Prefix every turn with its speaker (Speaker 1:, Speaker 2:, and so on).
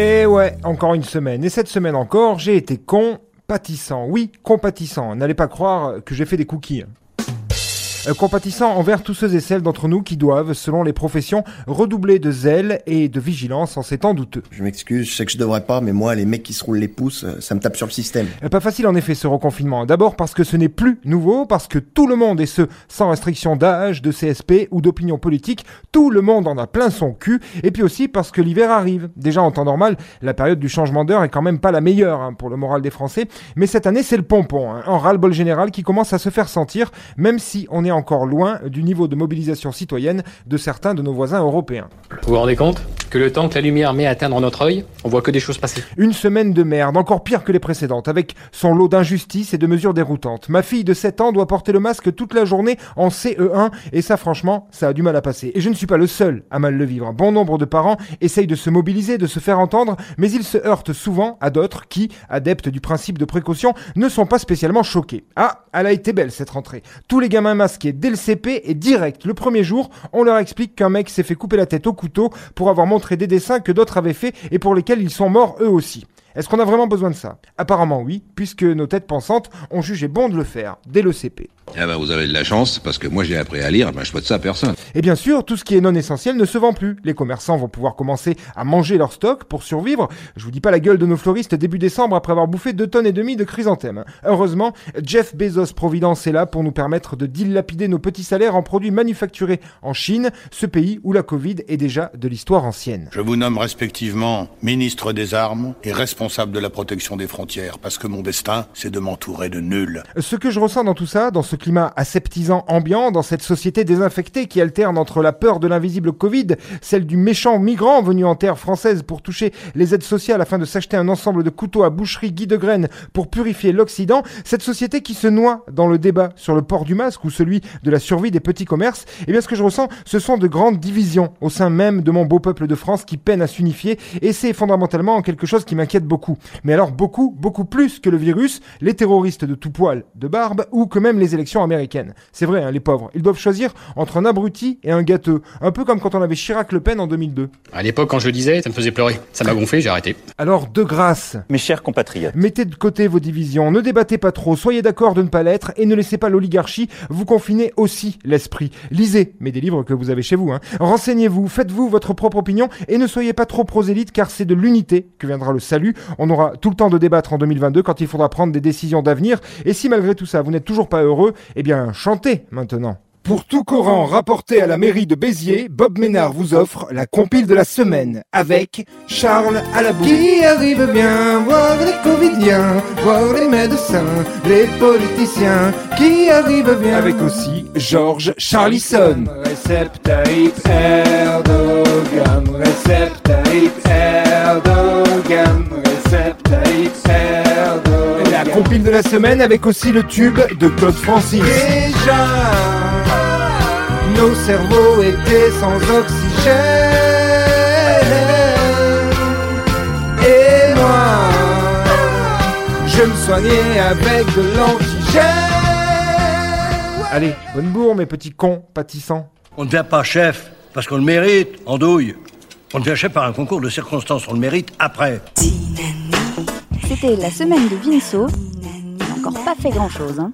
Speaker 1: Et ouais, encore une semaine. Et cette semaine encore, j'ai été con, pâtissant. Oui, compatissant. N'allez pas croire que j'ai fait des cookies. Euh, compatissant envers tous ceux et celles d'entre nous qui doivent, selon les professions, redoubler de zèle et de vigilance en ces temps douteux.
Speaker 2: Je m'excuse, je sais que je devrais pas, mais moi, les mecs qui se roulent les pouces, euh, ça me tape sur le système.
Speaker 1: Euh, Pas facile en effet ce reconfinement. D'abord parce que ce n'est plus nouveau, parce que tout le monde, et ce sans restriction d'âge, de CSP ou d'opinion politique, tout le monde en a plein son cul, et puis aussi parce que l'hiver arrive. Déjà en temps normal, la période du changement d'heure est quand même pas la meilleure hein, pour le moral des Français, mais cette année c'est le pompon, hein, un ras-le-bol général qui commence à se faire sentir, même si on est encore loin du niveau de mobilisation citoyenne de certains de nos voisins européens.
Speaker 3: Vous vous rendez compte que le temps que la lumière met à atteindre notre œil, on voit que des choses passer.
Speaker 1: Une semaine de merde, encore pire que les précédentes, avec son lot d'injustices et de mesures déroutantes. Ma fille de 7 ans doit porter le masque toute la journée en CE1, et ça franchement, ça a du mal à passer. Et je ne suis pas le seul à mal le vivre. Bon nombre de parents essayent de se mobiliser, de se faire entendre, mais ils se heurtent souvent à d'autres qui, adeptes du principe de précaution, ne sont pas spécialement choqués. Ah, elle a été belle cette rentrée. Tous les gamins masqués dès le CP et direct, le premier jour, on leur explique qu'un mec s'est fait couper la tête au couteau pour avoir montré des dessins que d'autres avaient fait et pour lesquels ils sont morts eux aussi. Est-ce qu'on a vraiment besoin de ça? Apparemment oui, puisque nos têtes pensantes ont jugé bon de le faire, dès le CP.
Speaker 4: Eh ben, vous avez de la chance, parce que moi j'ai appris à lire, ben, je souhaite ça à personne.
Speaker 1: Et bien sûr, tout ce qui est non essentiel ne se vend plus. Les commerçants vont pouvoir commencer à manger leur stock pour survivre. Je vous dis pas la gueule de nos floristes début décembre après avoir bouffé 2 tonnes et demie de chrysanthèmes. Heureusement, Jeff Bezos Providence est là pour nous permettre de dilapider nos petits salaires en produits manufacturés en Chine, ce pays où la Covid est déjà de l'histoire ancienne.
Speaker 5: Je vous nomme respectivement ministre des Armes et responsable de la protection des frontières, parce que mon destin, c'est de m'entourer de nuls.
Speaker 1: Ce que je ressens dans tout ça, dans ce climat aseptisant ambiant, dans cette société désinfectée qui alterne entre la peur de l'invisible Covid, celle du méchant migrant venu en terre française pour toucher les aides sociales afin de s'acheter un ensemble de couteaux à boucherie Guy de Graine pour purifier l'Occident, cette société qui se noie dans le débat sur le port du masque ou celui de la survie des petits commerces, eh bien ce que je ressens, ce sont de grandes divisions au sein même de mon beau peuple de France qui peine à s'unifier et c'est fondamentalement quelque chose qui m'inquiète beaucoup. Mais alors beaucoup, beaucoup plus que le virus, les terroristes de tout poil, de barbe ou que même les élections américaines. C'est vrai, hein, les pauvres, ils doivent choisir entre un abruti et un gâteux, un peu comme quand on avait Chirac-Le Pen en 2002.
Speaker 3: À l'époque, quand je le disais, ça me faisait pleurer. Ça m'a gonflé, j'ai arrêté.
Speaker 1: Alors de grâce,
Speaker 6: Mes chers compatriotes,
Speaker 1: Mettez de côté vos divisions, ne débattez pas trop, soyez d'accord de ne pas l'être et ne laissez pas l'oligarchie vous confiner aussi l'esprit. Lisez, mais des livres que vous avez chez vous. Hein. Renseignez-vous, faites-vous votre propre opinion et ne soyez pas trop prosélyte car c'est de l'unité que viendra le salut. On aura tout le temps de débattre en 2022 quand il faudra prendre des décisions d'avenir et si malgré tout ça vous n'êtes toujours pas heureux, eh bien chantez maintenant. Pour tout Coran rapporté à la mairie de Béziers, Bob Ménard vous offre la compile de la semaine avec Charles Alabou. Qui arrive bien voir les covidiens, voir les médecins, les politiciens, qui arrive bien. Avec aussi Georges Charlison. Recep Tayyip Erdogan, Recep Tayyip Erdogan, De la semaine avec aussi le tube de Claude Francis. Déjà, nos cerveaux étaient sans oxygène. Et moi, je me soignais avec de l'antigène. Allez, bonne bourre, mes petits cons pâtissants.
Speaker 7: On ne devient pas chef parce qu'on le mérite, en douille. On devient chef par un concours de circonstances, on le mérite après.
Speaker 8: C'était la semaine de Vinceau. Encore pas fait grand chose. Hein.